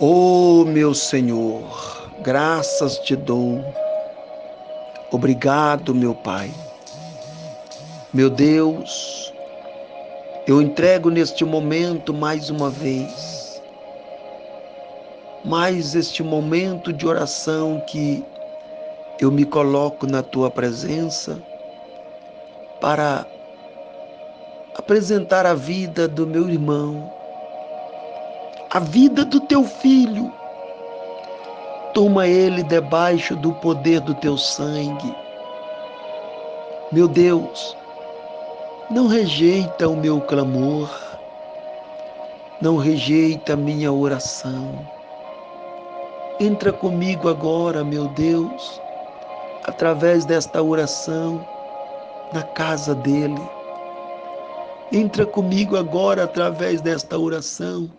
Oh, meu Senhor, graças te dou. Obrigado, meu Pai. Meu Deus, eu entrego neste momento mais uma vez, mais este momento de oração que eu me coloco na tua presença para apresentar a vida do meu irmão, a vida do teu filho. Toma ele debaixo do poder do teu sangue. Meu Deus, não rejeita o meu clamor, não rejeita a minha oração. Entra comigo agora, meu Deus, através desta oração, na casa dele. Entra comigo agora através desta oração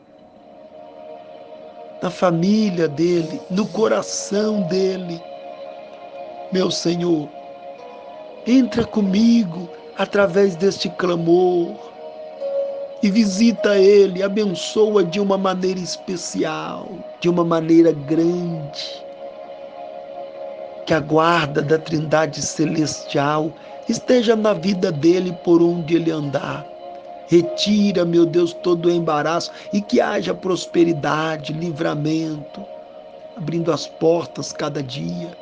na família dele, no coração dele. Meu Senhor, entra comigo através deste clamor e visita ele, abençoa de uma maneira especial, de uma maneira grande. Que a guarda da Trindade Celestial esteja na vida dele por onde ele andar Retira, meu Deus, todo o embaraço e que haja prosperidade, livramento, abrindo as portas cada dia.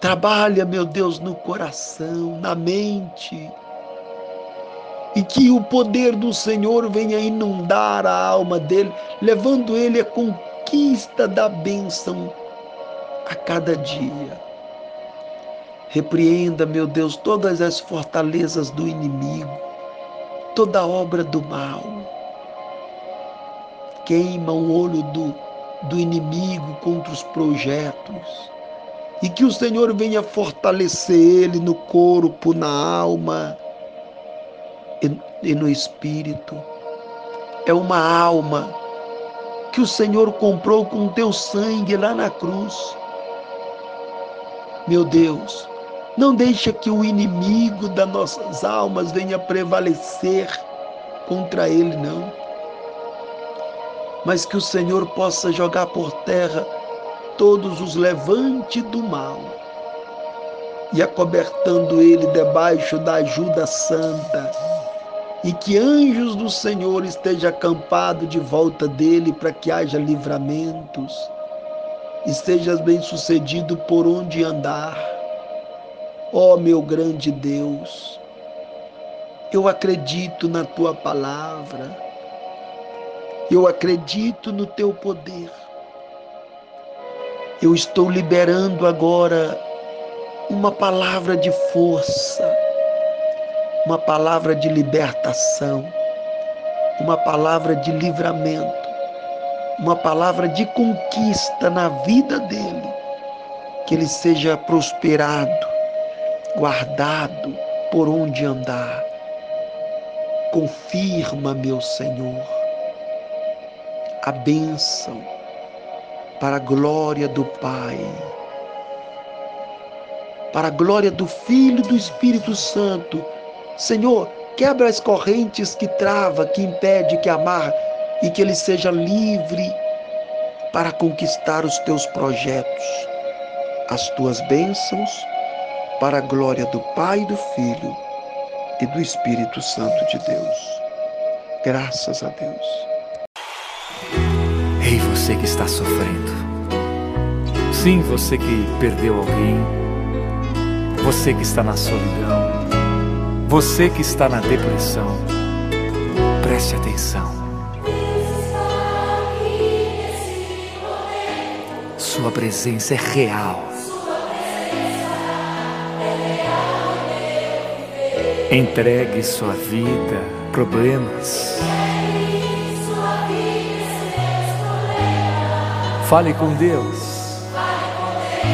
Trabalha, meu Deus, no coração, na mente. E que o poder do Senhor venha inundar a alma dele, levando ele à conquista da bênção a cada dia. Repreenda, meu Deus, todas as fortalezas do inimigo toda obra do mal. Queima o olho do, do inimigo contra os projetos. E que o Senhor venha fortalecer ele no corpo, na alma e, e no espírito. É uma alma que o Senhor comprou com teu sangue lá na cruz. Meu Deus, não deixa que o inimigo das nossas almas venha prevalecer contra ele, não. Mas que o Senhor possa jogar por terra todos os levantes do mal e acobertando ele debaixo da ajuda santa e que anjos do Senhor estejam acampados de volta dele para que haja livramentos e sejas bem sucedido por onde andar Ó oh, meu grande Deus, eu acredito na tua palavra, eu acredito no teu poder. Eu estou liberando agora uma palavra de força, uma palavra de libertação, uma palavra de livramento, uma palavra de conquista na vida dele, que ele seja prosperado guardado por onde andar. Confirma, meu Senhor, a bênção para a glória do Pai, para a glória do Filho e do Espírito Santo. Senhor, quebra as correntes que trava, que impede, que amarra e que ele seja livre para conquistar os teus projetos, as tuas bênçãos para a glória do Pai, do Filho e do Espírito Santo de Deus. Graças a Deus. Ei, você que está sofrendo. Sim, você que perdeu alguém. Você que está na solidão. Você que está na depressão. Preste atenção. Sua presença é real Entregue sua vida, problemas. Fale com Deus.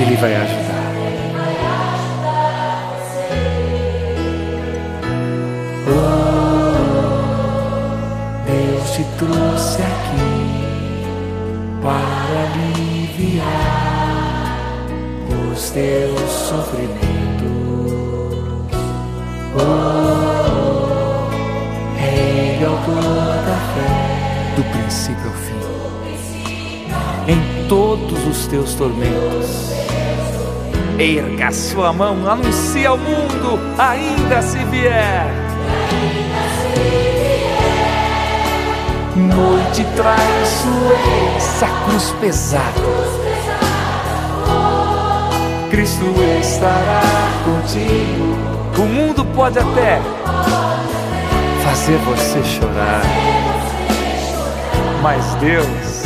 Ele vai ajudar. Oh, Deus te trouxe aqui para aliviar os teus sofrimentos. Rei da fé, do princípio ao fim. em todos os teus tormentos. Erga sua mão, anuncie ao mundo, ainda se vier. Noite traiçoeira, essa cruz pesada. Cristo estará contigo. O mundo pode até fazer você chorar, mas Deus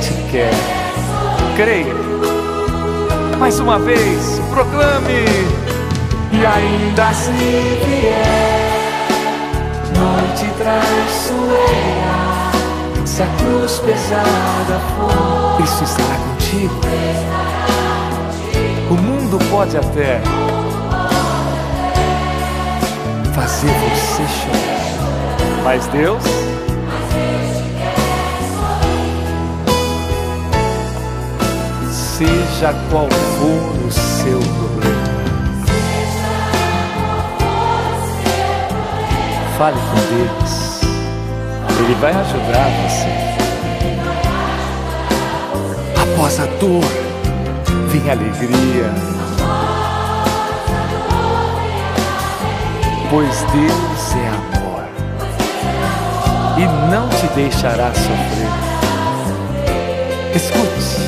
te quer. Creia. Mais uma vez, proclame. E ainda se vier noite traiçoeira, se a cruz pesada for, Cristo estará contigo. O mundo pode até fazer você chorar, mas Deus seja qual for o seu problema. Fale com Deus, Ele vai ajudar você. Após a dor, vem a alegria. Pois Deus é amor e não te deixará sofrer. Escute.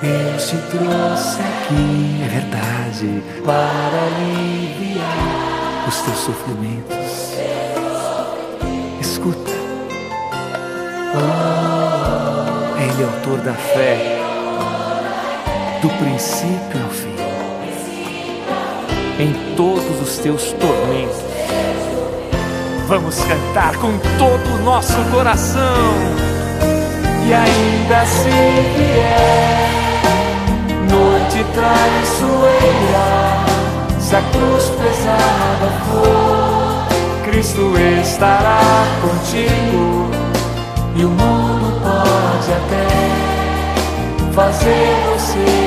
Deus te trouxe aqui, é verdade, para aliviar os teus sofrimentos. Escuta. Ele é autor da fé, do princípio ao fim, em todos os teus tormentos. Vamos cantar com todo o nosso coração e ainda se vier noite traiçoeira, se a cruz pesada for, Cristo estará contigo e o mundo pode até fazer você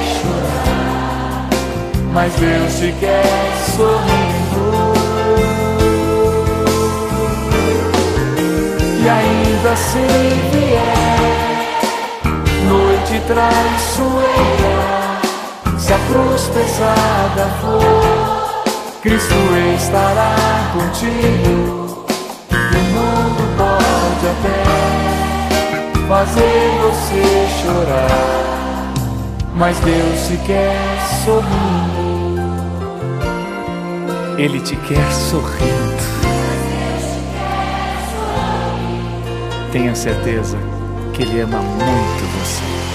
mas Deus te quer sorrindo. E ainda se vier noite traiçoeira, se a cruz pesada for, Cristo estará contigo. E o mundo pode até fazer você chorar, mas Deus te quer sorrindo. Ele te quer sorrindo. Tenha certeza que Ele ama muito você.